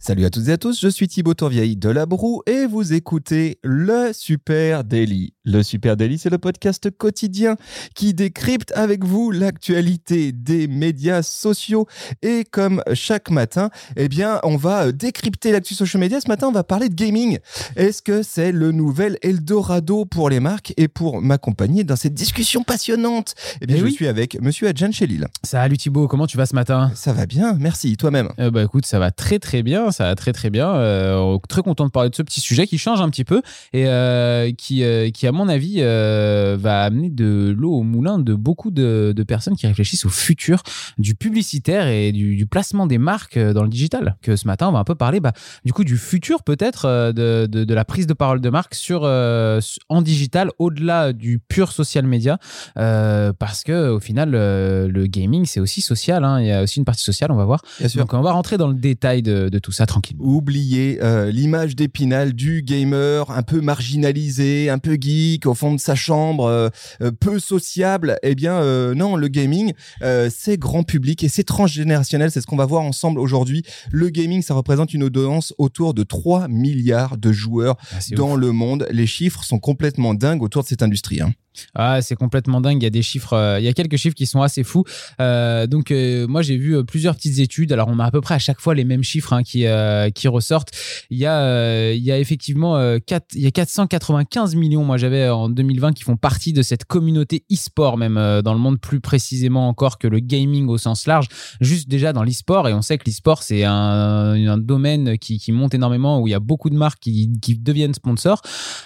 Salut à toutes et à tous, je suis Thibaut Tourvieille de La Broue et vous écoutez le Super Daily. Le Super Daily, c'est le podcast quotidien qui décrypte avec vous l'actualité des médias sociaux. Et comme chaque matin, eh bien, on va décrypter l'actu social media. Ce matin, on va parler de gaming. Est-ce que c'est le nouvel Eldorado pour les marques Et pour m'accompagner dans cette discussion passionnante, eh bien, Eh je oui. suis avec Monsieur Adjan Chelil. Salut Thibaut, comment tu vas ce matin? Ça va bien, merci. Toi-même? Euh, Bah écoute, ça va très très bien, ça va très très bien. Euh, très content de parler de ce petit sujet qui change un petit peu et euh, qui, euh, qui à mon avis va amener de l'eau au moulin de beaucoup de, de personnes qui réfléchissent au futur du publicitaire et du, du placement des marques dans le digital. Que ce matin, on va un peu parler bah, du coup du futur peut-être de, de, de la prise de parole de marque sur, en digital au-delà du pur social media parce que au final le gaming c'est aussi social, hein. il y a aussi une partie sociale, on va voir. Bien sûr. Donc on va rentrer dans le détail de, de tout ça tranquillement. Oubliez euh, l'image d'épinal du gamer un peu marginalisé, un peu geek au fond de sa chambre, euh, euh, peu sociable. Eh bien, euh, non, le gaming, euh, c'est grand public et c'est transgénérationnel. C'est ce qu'on va voir ensemble aujourd'hui. Le gaming, ça représente une audience autour de 3 milliards de joueurs Ah, dans ouf. le monde. Les chiffres sont complètement dingues autour de cette industrie. hein. Ah, c'est complètement dingue. Il y a des chiffres, euh, il y a quelques chiffres qui sont assez fous. Euh, donc, euh, moi, j'ai vu plusieurs petites études. Alors, on a à peu près à chaque fois les mêmes chiffres hein, qui, qui ressortent. Il y a, il y a effectivement euh, quatre- il y a 495 millions, moi, j'avais en 2020, qui font partie de cette communauté e-sport, même dans le monde plus précisément encore que le gaming au sens large. Juste déjà dans l'e-sport, et on sait que l'e-sport, c'est un, domaine qui, monte énormément, où il y a beaucoup de marques qui, qui deviennent sponsors.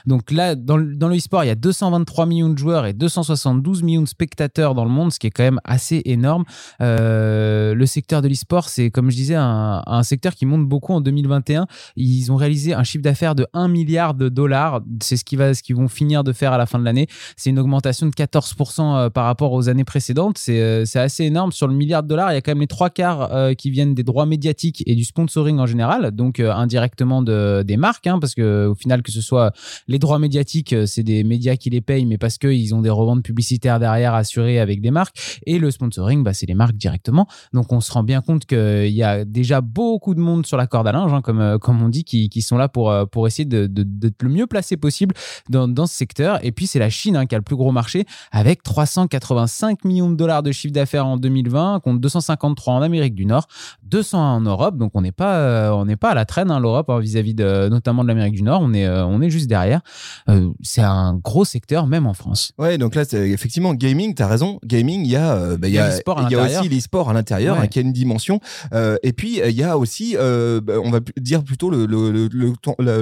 Donc là, dans dans le e-sport, il y a 223 millions de joueurs et 272 millions de spectateurs dans le monde, ce qui est quand même assez énorme. Euh, le secteur de l'e-sport, c'est, comme je disais, un, secteur qui monte beaucoup en 2021. Ils ont réalisé un chiffre d'affaires de 1 milliard de dollars. C'est ce qu'ils ce qu'ils vont finir de faire à la fin de l'année. C'est une augmentation de 14% euh, par rapport aux années précédentes. C'est euh, c'est assez énorme. Sur le milliard de dollars, il y a quand même les trois quarts qui viennent des droits médiatiques et du sponsoring en général, donc indirectement de, des marques, hein, parce que au final, que ce soit les droits médiatiques, c'est des médias qui les payent, mais parce qu'ils ont des reventes publicitaires derrière assurées avec des marques. Et le sponsoring, bah, c'est les marques directement. Donc on se rend bien compte qu'il y a déjà beaucoup de monde sur la corde à linge, hein, comme, euh, comme on dit, qui, sont là pour, euh, essayer d'être le mieux placé possible dans, ce secteur. Et puis c'est la Chine hein, qui a le plus gros marché avec 385 millions de dollars de chiffre d'affaires en 2020, contre 253 en Amérique du Nord, 200 en Europe. Donc on n'est pas, euh, à la traîne, hein, l'Europe, hein, vis-à-vis notamment de l'Amérique du Nord. On est, euh, juste derrière. Euh, c'est un gros secteur, même en France. Ouais, donc là, effectivement gaming. T'as raison. Gaming, il y a, euh, bah, il y a il y a aussi l'e-sport à l'intérieur, Ouais. hein, qui a une dimension. Euh, et puis il y a aussi, euh, bah, on va dire plutôt le le,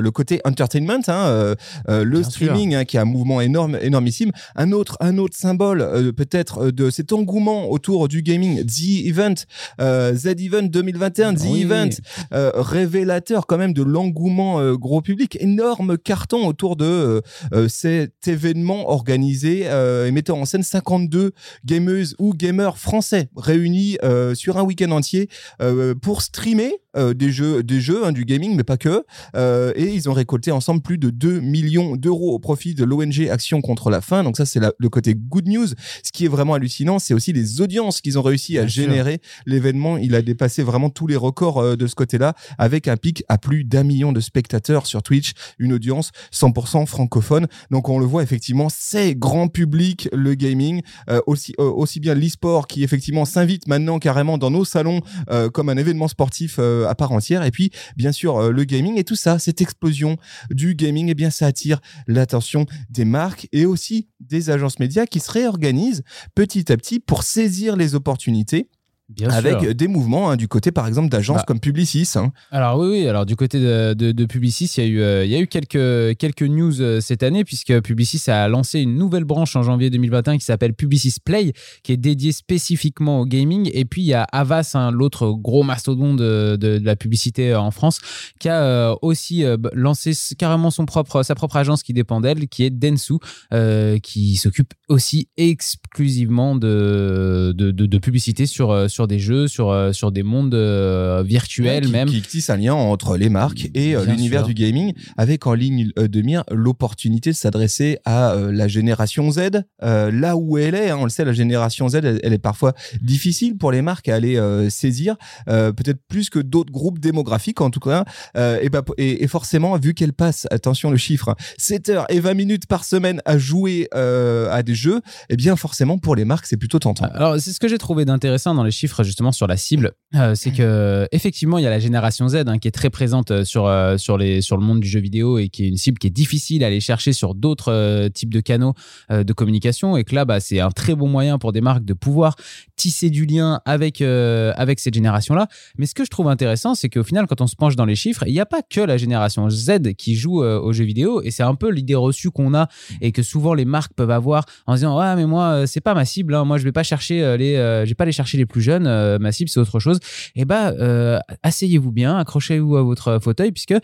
le, côté entertainment, hein, euh, le Bien streaming, hein, qui a un mouvement énorme, énormissime. Un autre, un autre symbole peut-être de cet engouement autour du gaming, The Event, Z Event 2021, The Oui. Event, révélateur quand même de l'engouement gros public, énorme carton autour de cet événement organisé euh, et mettant en scène 52 gameuses ou gamers français réunis euh, sur un week-end entier euh, pour streamer des jeux, des jeux hein, du gaming, mais pas que. Et ils ont récolté ensemble plus de 2 millions d'euros au profit de l'ONG Action contre la faim. Donc ça, c'est le côté good news. Ce qui est vraiment hallucinant, c'est aussi les audiences qu'ils ont réussi à Bien générer. L'événement, il a dépassé vraiment tous les records de ce côté-là, avec un pic à plus d'un million de spectateurs sur Twitch, une audience 100% francophone. Donc on le voit effectivement, c'est grand public le gaming, euh, aussi euh, aussi bien l'e-sport qui effectivement s'invite maintenant carrément dans nos salons euh, comme un événement sportif à part entière. Et puis bien sûr le gaming et tout ça, cette explosion du gaming, eh ça attire l'attention des marques et aussi des agences médias qui se réorganisent petit à petit pour saisir les opportunités Bien avec sûr. des mouvements hein, du côté par exemple d'agences Bah. comme Publicis. hein. Alors oui, oui. Alors du côté de, de, de Publicis, il y a eu, euh, il y a eu quelques, quelques news euh, cette année puisque Publicis a lancé une nouvelle branche en janvier 2021 qui s'appelle Publicis Play, qui est dédiée spécifiquement au gaming. Et puis il y a Avas, hein, l'autre gros mastodon de, la publicité euh, en France, qui a euh, aussi lancé carrément son propre, sa propre agence qui dépend d'elle, qui est Densu, qui s'occupe aussi exclusivement de, de, publicité sur, sur sur des jeux, sur, euh, sur des mondes euh, virtuels qui, même. qui tisse un lien entre les marques et euh, l'univers du gaming, avec en ligne euh, de mire l'opportunité de s'adresser à euh, la génération Z, euh, là où elle est. hein, on le sait, la génération Z, elle, elle est parfois difficile pour les marques à aller euh, saisir, euh, peut-être plus que d'autres groupes démographiques en tout cas. Euh, et, bah, et, et forcément, vu qu'elle passe, attention le chiffre, 7 heures et 20 minutes par semaine à jouer euh, à des jeux, eh bien forcément pour les marques, c'est plutôt tentant. Alors, c'est ce que j'ai trouvé d'intéressant dans les chiffres, justement, sur la cible. Euh, c'est que, effectivement, il y a la génération Z hein, qui est très présente euh, sur, euh, sur, les, le monde du jeu vidéo et qui est une cible qui est difficile à aller chercher sur d'autres types de canaux de communication. Et que là, bah, c'est un très bon moyen pour des marques de pouvoir tisser du lien avec, avec cette génération-là. Mais ce que je trouve intéressant, c'est qu'au final, quand on se penche dans les chiffres, il n'y a pas que la génération Z qui joue aux jeux vidéo. Et c'est un peu l'idée reçue qu'on a et que souvent les marques peuvent avoir en disant Ouais, mais moi, c'est pas ma cible. hein. Moi, je vais pas chercher les, vais pas aller chercher les plus jeunes. Euh, ma cible, c'est autre chose. Et bah, euh, asseyez-vous bien, accrochez-vous à votre fauteuil, puisque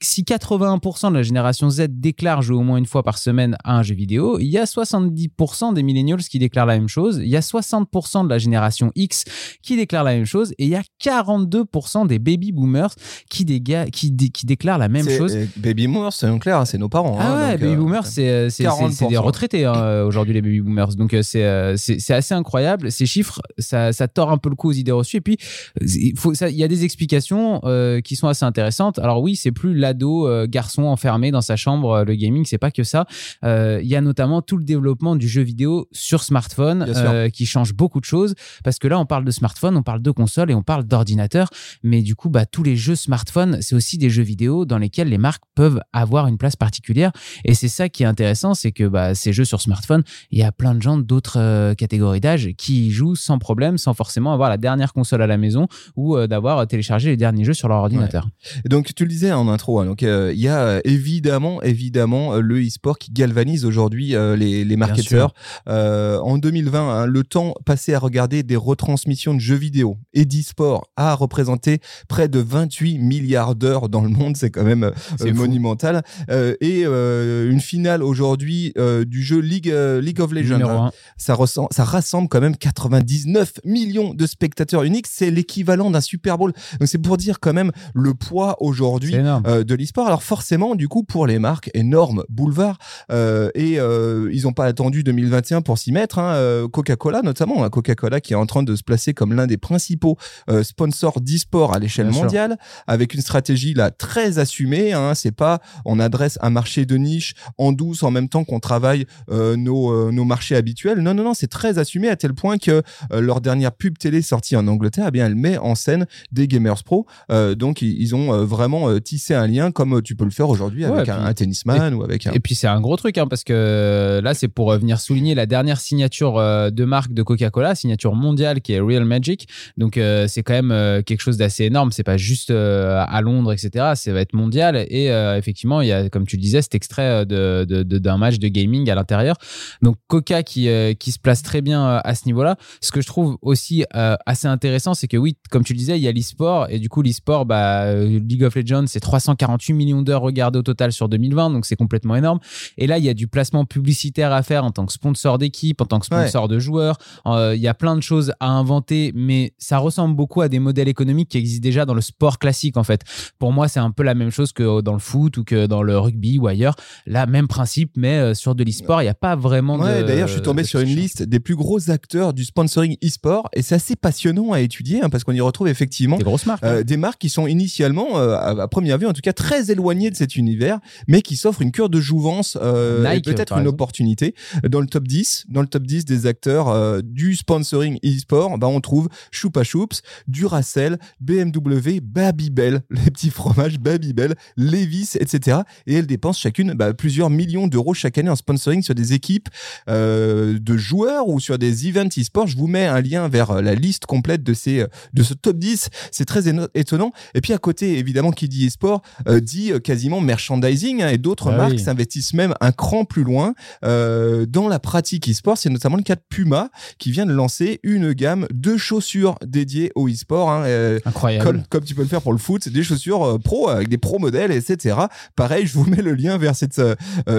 si 81% de la génération Z déclare jouer au moins une fois par semaine à un jeu vidéo, il y a 70% des millennials qui déclarent la même chose. Il y a 60% de la génération X qui déclarent la même chose. Et il y a 42% des baby boomers qui, déga- qui, dé- qui déclarent la même chose. euh, Baby Boomers, c'est clair, hein, c'est nos parents. Ah hein, ouais, donc, baby euh, boomers, c'est euh, des 40%. retraités hein, euh, aujourd'hui, les baby boomers. Donc euh, c'est euh, c'est c'est assez incroyable. Ces chiffres, ça, ça tord un peu le coup aux idées reçues. Et puis, euh, il faut- ça- il y a des explications euh, qui sont assez intéressantes. Alors oui, c'est plus l'ado euh, garçon enfermé dans sa chambre, le gaming, c'est pas que ça. Il y a notamment tout le développement du jeu vidéo sur smartphone qui change beaucoup de choses. Parce que là, on parle de smartphone, on parle de console et on parle d'ordinateur. Mais du coup, bah, tous les jeux smartphone, c'est aussi des jeux vidéo dans lesquels les marques peuvent avoir une place particulière. Et c'est ça qui est intéressant, c'est que bah, ces jeux sur smartphone, il y a plein de gens d'autres catégories d'âge qui y jouent sans problème, sans forcément avoir la dernière console à la maison ou euh, d'avoir téléchargé les derniers jeux sur leur ordinateur. Et donc tu le disais en intro, hein, donc euh, il y a euh, évidemment évidemment euh, le e-sport qui galvanise aujourd'hui euh, les, les marketeurs. Euh, en 2020, hein, le temps passé à regarder des retransmissions de jeux vidéo et d'e-sport a représenté près de 28 milliards d'heures dans le monde, c'est quand même euh, monumental. Euh, et euh, une finale aujourd'hui euh, du jeu League euh, League of Legends. Hein, ça, ça rassemble quand même 99 millions de spectateurs uniques. C'est l'équivalent d'un Super Bowl. Donc c'est pour dire quand même le poids aujourd'hui euh, de l'e-sport. Alors forcément, du coup, pour les marques, énorme boulevard. Euh, et euh, ils n'ont pas attendu 2021 pour s'y mettre. hein. Coca-Cola notamment, hein. Coca-Cola qui est en train de se placer comme l'un des principaux sponsors d'e-sport à l'échelle sûr. mondiale, avec une stratégie là très assumée. Hein. C'est pas on adresse un marché de niche en douce en même temps qu'on travaille nos, nos marchés habituels. Non, non, non, c'est très assumé à tel point que leur dernière pub télé sortie en Angleterre, eh bien, elle met en scène des gamers pro. Euh, donc, ils, ont euh, vraiment euh, tissé un lien comme tu peux le faire aujourd'hui Ouais, avec un, tennisman ou avec un. Et puis c'est un gros truc hein, parce que là c'est pour venir souligner la dernière signature de marque de Coca-Cola, signature mondiale qui est Real Magic. Donc euh, c'est quand même euh, quelque chose d'assez énorme. C'est pas juste à Londres, etc. Ça va être mondial. Et effectivement, il y a, comme tu le disais, cet extrait euh, de, de- de- d'un match de gaming à l'intérieur. Donc Coca qui, qui se place très bien à ce niveau-là. Ce que je trouve aussi euh, assez intéressant, c'est que oui, comme tu le disais, il y a l'e-sport. Et du coup, l'e-sport, bah, euh, League of Legends, c'est 348 millions d'heures regardées au total sur 2020. Donc c'est complètement énorme. Et là, il y a du placement publicitaire à faire en tant que sponsor d'équipe, en tant que sponsor de joueurs. Euh, Il y a plein de choses à inventer, mais ça ressemble beaucoup à des modèles économiques qui existent déjà dans le sport classique, en fait. Pour moi, c'est un peu la même chose que dans le foot ou que dans le rugby ou ailleurs. Là, même principe, mais euh, sur de l'e-sport, il n'y a pas vraiment Ouais, d'ailleurs, je suis tombé sur une liste des plus gros acteurs du sponsoring e-sport et c'est assez passionnant à étudier hein, parce qu'on y retrouve effectivement Des grosses marques. Euh, hein. des marques qui sont initialement, euh, à, première vue en tout cas, très éloignées de cet univers, mais qui s'offrent une cure de jouvence euh, et peut-être une exemple. opportunité. Dans le top 10, dans le top 10 des acteurs du sponsoring e-sport, bah, on trouve Choupa Choups, Duracell, BMW, Babybel, les petits fromages Babybel, Levis, etc. Et elles dépensent chacune bah, plusieurs millions d'euros chaque année en sponsoring sur des équipes de joueurs ou sur des events e-sport. Je vous mets un lien vers la liste complète de ces euh, de ce top 10. C'est très étonnant. Et puis à côté, évidemment, qui dit e-sport euh, dit euh, quasiment merchandising hein, et d'autres Ah marques oui. s'investissent même un cran plus loin euh, dans la pratique e-sport. C'est notamment le cas de Puma qui vient de lancer une gamme de chaussures dédiées au e-sport. hein, euh, Incroyable. comme, comme tu peux le faire pour le foot, des chaussures pro avec des pro modèles, etc. Pareil, je vous mets le lien vers cette,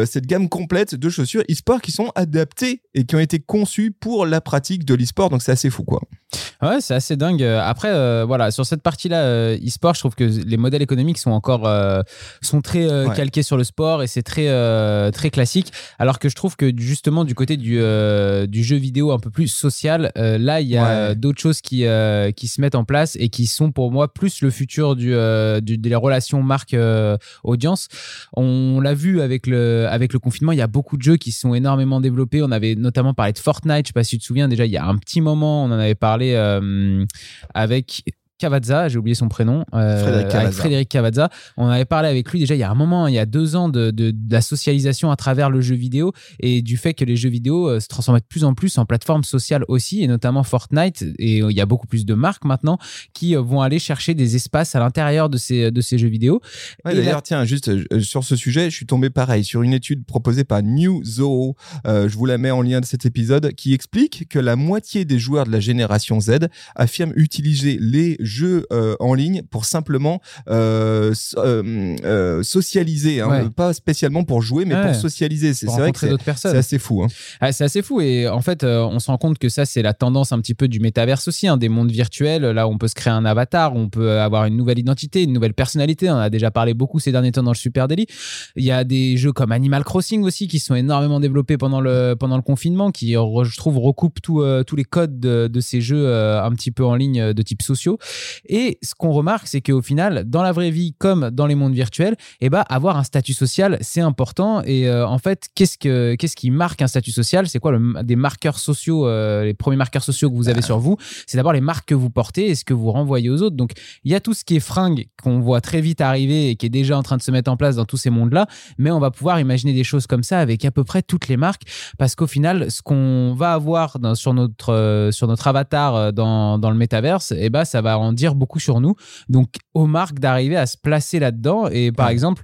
cette gamme complète de chaussures e-sport qui sont adaptées et qui ont été conçues pour la pratique de l'e-sport. Donc c'est assez fou, quoi. Ouais, c'est assez dingue. Après, euh, voilà, sur cette partie-là, euh, e-sport, je trouve que les modèles économiques sont encore euh, sont très euh, Ouais. calqués sur le sport et c'est très euh, très classique. Alors que je trouve que justement du côté du euh, du jeu vidéo un peu plus social, euh, là il y a Ouais. d'autres choses qui euh, qui se mettent en place et qui sont pour moi plus le futur du, euh, du- des relations marque euh, audience. On l'a vu avec le avec le confinement, il y a beaucoup de jeux qui sont énormément développés. On avait notamment parlé de Fortnite. Je sais pas si tu te souviens déjà, il y a un petit moment, on en avait parlé euh, avec Cavazza, j'ai oublié son prénom, euh, Frédéric avec Cavazza. Frédéric Cavazza. On avait parlé avec lui déjà il y a un moment, il y a deux ans, de, de, de la socialisation à travers le jeu vidéo et du fait que les jeux vidéo euh, se transforment de plus en plus en plateforme sociale aussi, et notamment Fortnite. Et euh, il y a beaucoup plus de marques maintenant qui vont aller chercher des espaces à l'intérieur de ces, de ces jeux vidéo. Ouais, D'ailleurs, là- tiens, juste euh, sur ce sujet, je suis tombé pareil sur une étude proposée par New Zoo. euh, je vous la mets en lien de cet épisode, qui explique que la moitié des joueurs de la génération Z affirment utiliser les jeux euh, en ligne pour simplement euh, euh, euh, socialiser, hein, Ouais. pas spécialement pour jouer, mais Ouais. pour socialiser. C'est vrai que c'est assez fou. Hein. Ah, c'est assez fou et en fait on se rend compte que ça c'est la tendance un petit peu du métaverse aussi, hein, des mondes virtuels. Là on peut se créer un avatar, on peut avoir une nouvelle identité, une nouvelle personnalité. On en a déjà parlé beaucoup ces derniers temps dans le Super Daily. Il y a des jeux comme Animal Crossing aussi qui sont énormément développés pendant le pendant le confinement, qui je trouve recoupent tout, tous les codes de, de ces jeux un petit peu en ligne de type sociaux. Et ce qu'on remarque c'est qu'au final dans la vraie vie comme dans les mondes virtuels, eh ben avoir un statut social c'est important. Et euh, en fait qu'est-ce que qu'est-ce qui marque un statut social? C'est quoi le, des marqueurs sociaux euh, les premiers marqueurs sociaux que vous avez sur vous? C'est d'abord les marques que vous portez et ce que vous renvoyez aux autres. Donc il y a tout ce qui est fringue qu'on voit très vite arriver et qui est déjà en train de se mettre en place dans tous ces mondes là mais on va pouvoir imaginer des choses comme ça avec à peu près toutes les marques parce qu'au final ce qu'on va avoir dans- sur notre euh, sur notre avatar dans, dans le métaverse eh ben ça va en dire beaucoup sur nous donc aux marques d'arriver à se placer là-dedans et par Ouais. exemple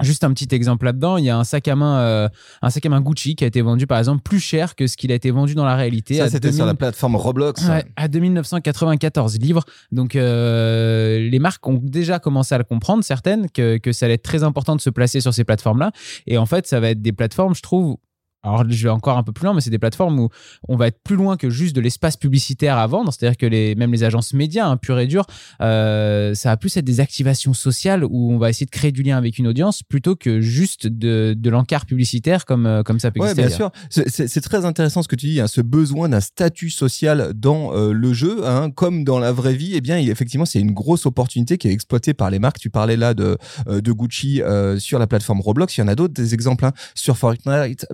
Juste un petit exemple là-dedans, il y a un sac à main, euh, un sac à main Gucci qui a été vendu par exemple plus cher que ce qu'il a été vendu dans la réalité. Ça, à c'était sur 2000 la plateforme Roblox. Ouais, à 2994 livres. Donc, euh, les marques ont déjà commencé à le comprendre, certaines, que, que ça allait être très important de se placer sur ces plateformes-là. Et en fait, ça va être des plateformes, je trouve. Alors, je vais encore un peu plus loin, mais c'est des plateformes où on va être plus loin que juste de l'espace publicitaire à vendre. C'est-à-dire que les, même les agences médias, hein, pur et dur, euh, ça va plus être des activations sociales où on va essayer de créer du lien avec une audience plutôt que juste de, de l'encart publicitaire comme, euh, comme ça peut exister. bien ailleurs. sûr. C'est- très intéressant ce que tu dis, hein, ce besoin d'un statut social dans euh, le jeu, hein, comme dans la vraie vie. Eh bien, il- effectivement, c'est une grosse opportunité qui est exploitée par les marques. Tu parlais là de, de Gucci euh, sur la plateforme Roblox. Il y en a d'autres, des exemples hein, sur Fortnite,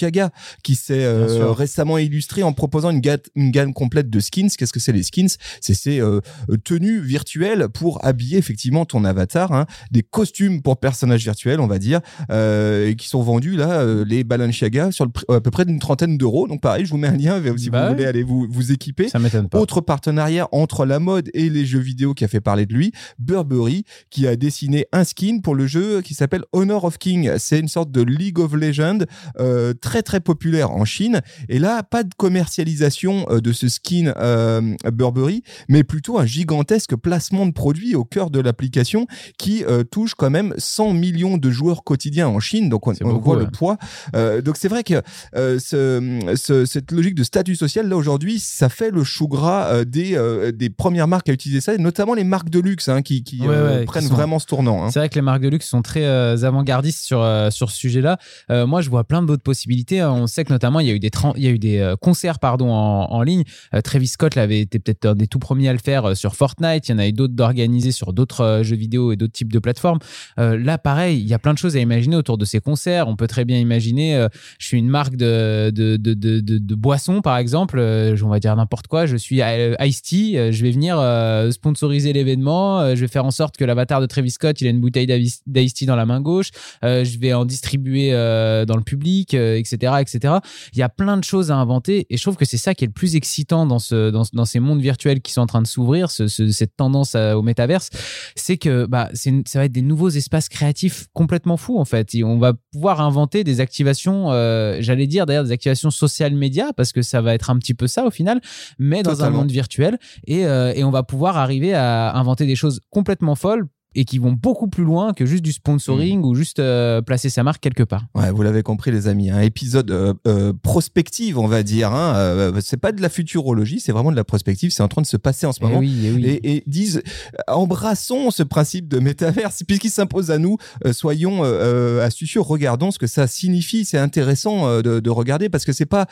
Balenciaga, qui s'est euh, récemment illustré en proposant une, ga- une gamme complète de skins. Qu'est-ce que c'est les skins? C'est ces euh, tenues virtuelles pour habiller effectivement ton avatar, hein, des costumes pour personnages virtuels, on va dire, euh, et qui sont vendus là, euh, les Balenciaga, sur le à peu près d'une trentaine d'euros. Donc pareil, je vous mets un lien si Bah vous ouais. voulez aller vous, vous équiper. Ça m'étonne pas. Autre partenariat entre la mode et les jeux vidéo qui a fait parler de lui, Burberry, qui a dessiné un skin pour le jeu qui s'appelle Honor of King. C'est une sorte de League of Legends euh, très très populaire en Chine. Et là, pas de commercialisation euh, de ce skin euh, Burberry, mais plutôt un gigantesque placement de produits au cœur de l'application qui euh, touche quand même 100 millions de joueurs quotidiens en Chine. Donc on, C'est on beaucoup, voit ouais. le poids. Euh, donc c'est vrai que ce, ce- cette logique de statut social là aujourd'hui, ça fait le chou gras des, des premières marques à utiliser ça, et notamment les marques de luxe hein, qui, qui Ouais, ouais, qui prennent sont- vraiment ce tournant. hein. C'est vrai que les marques de luxe sont très avant-gardistes sur, sur ce sujet-là. Moi, je vois plein d'autres possibilités. Hein. On sait que notamment, il y a eu des, euh, concerts pardon, en, ligne. Euh, Travis Scott l'avait été peut-être un des tout premiers à le faire euh, sur Fortnite. Il y en a eu d'autres d'organisés sur d'autres jeux vidéo et d'autres types de plateformes. Là, pareil, il y a plein de choses à imaginer autour de ces concerts. On peut très bien imaginer, je suis une marque de, de, boissons, par exemple. On va dire n'importe quoi. Je suis Ice-T. Je vais venir sponsoriser l'événement. Je vais faire en sorte que l'avatar de Travis Scott, il a une bouteille d'Ice- d'Ice-T dans la main gauche. Je vais en distribuer dans le public, etc., etc. Il y a plein de choses à inventer et je trouve que c'est ça qui est le plus excitant dans, ce, dans, dans ces mondes virtuels qui sont en train de s'ouvrir, ce- ce- cette tendance à- au métaverse, c'est que bah, ça va être des nouveaux espaces créatifs complètement fous en fait. Et on va pouvoir inventer des activations, euh, j'allais dire d'ailleurs des activations social médias parce que ça va être un petit peu ça au final, mais dans Totalement. un monde virtuel et, euh, et on va pouvoir arriver à inventer des choses complètement folles et qui vont beaucoup plus loin que juste du sponsoring Mm. ou juste euh, placer sa marque quelque part. Ouais, vous l'avez compris, les amis. Un épisode euh, euh, prospective, on va dire. Hein. C'est pas de la futurologie, c'est vraiment de la prospective. C'est en train de se passer en ce Eh moment. oui, eh oui. Et, et disent, embrassons ce principe de métaverse, puisqu'il s'impose à nous. soyons astucieux, regardons ce que ça signifie. C'est intéressant de, de regarder parce que c'est pas,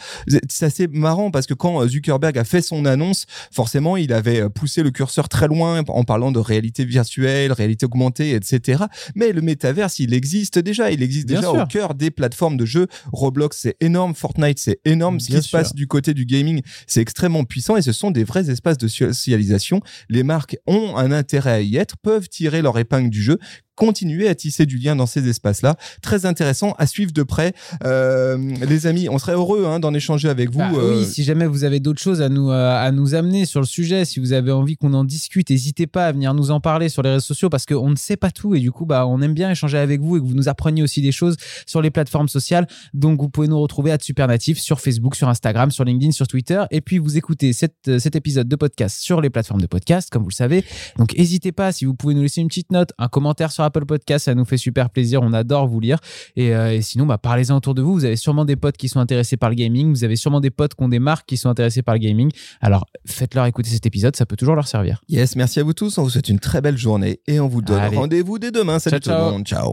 c'est assez marrant parce que quand Zuckerberg a fait son annonce, forcément, il avait poussé le curseur très loin en parlant de réalité virtuelle, réalité augmentée, etc. Mais le métaverse, il existe déjà. Il existe Bien déjà sûr. au cœur des plateformes de jeux. Roblox, c'est énorme. Fortnite, c'est énorme. Ce Bien qui se passe du côté du gaming, c'est extrêmement puissant et ce sont des vrais espaces de socialisation. Les marques ont un intérêt à y être, peuvent tirer leur épingle du jeu continuer à tisser du lien dans ces espaces-là. Très intéressant à suivre de près. Euh, les amis, on serait heureux hein, d'en échanger avec vous. Bah euh, Oui, si jamais vous avez d'autres choses à nous, euh, à nous amener sur le sujet, si vous avez envie qu'on en discute, n'hésitez pas à venir nous en parler sur les réseaux sociaux parce qu'on ne sait pas tout et du coup, bah, on aime bien échanger avec vous et que vous nous appreniez aussi des choses sur les plateformes sociales. Donc, vous pouvez nous retrouver à Supernatif sur Facebook, sur Instagram, sur LinkedIn, sur Twitter. Et puis, vous écoutez cette, euh, cet épisode de podcast sur les plateformes de podcast, comme vous le savez. Donc, n'hésitez pas, si vous pouvez nous laisser une petite note, un commentaire sur Apple Podcast, ça nous fait super plaisir. On adore vous lire. Et, euh, et sinon, bah, parlez-en autour de vous. Vous avez sûrement des potes qui sont intéressés par le gaming. Vous avez sûrement des potes qui ont des marques qui sont intéressés par le gaming. Alors, faites-leur écouter cet épisode. Ça peut toujours leur servir. Yes, merci à vous tous. On vous souhaite une très belle journée et on vous donne rendez-vous dès demain. Salut Ciao, tout ciao. le monde. Ciao.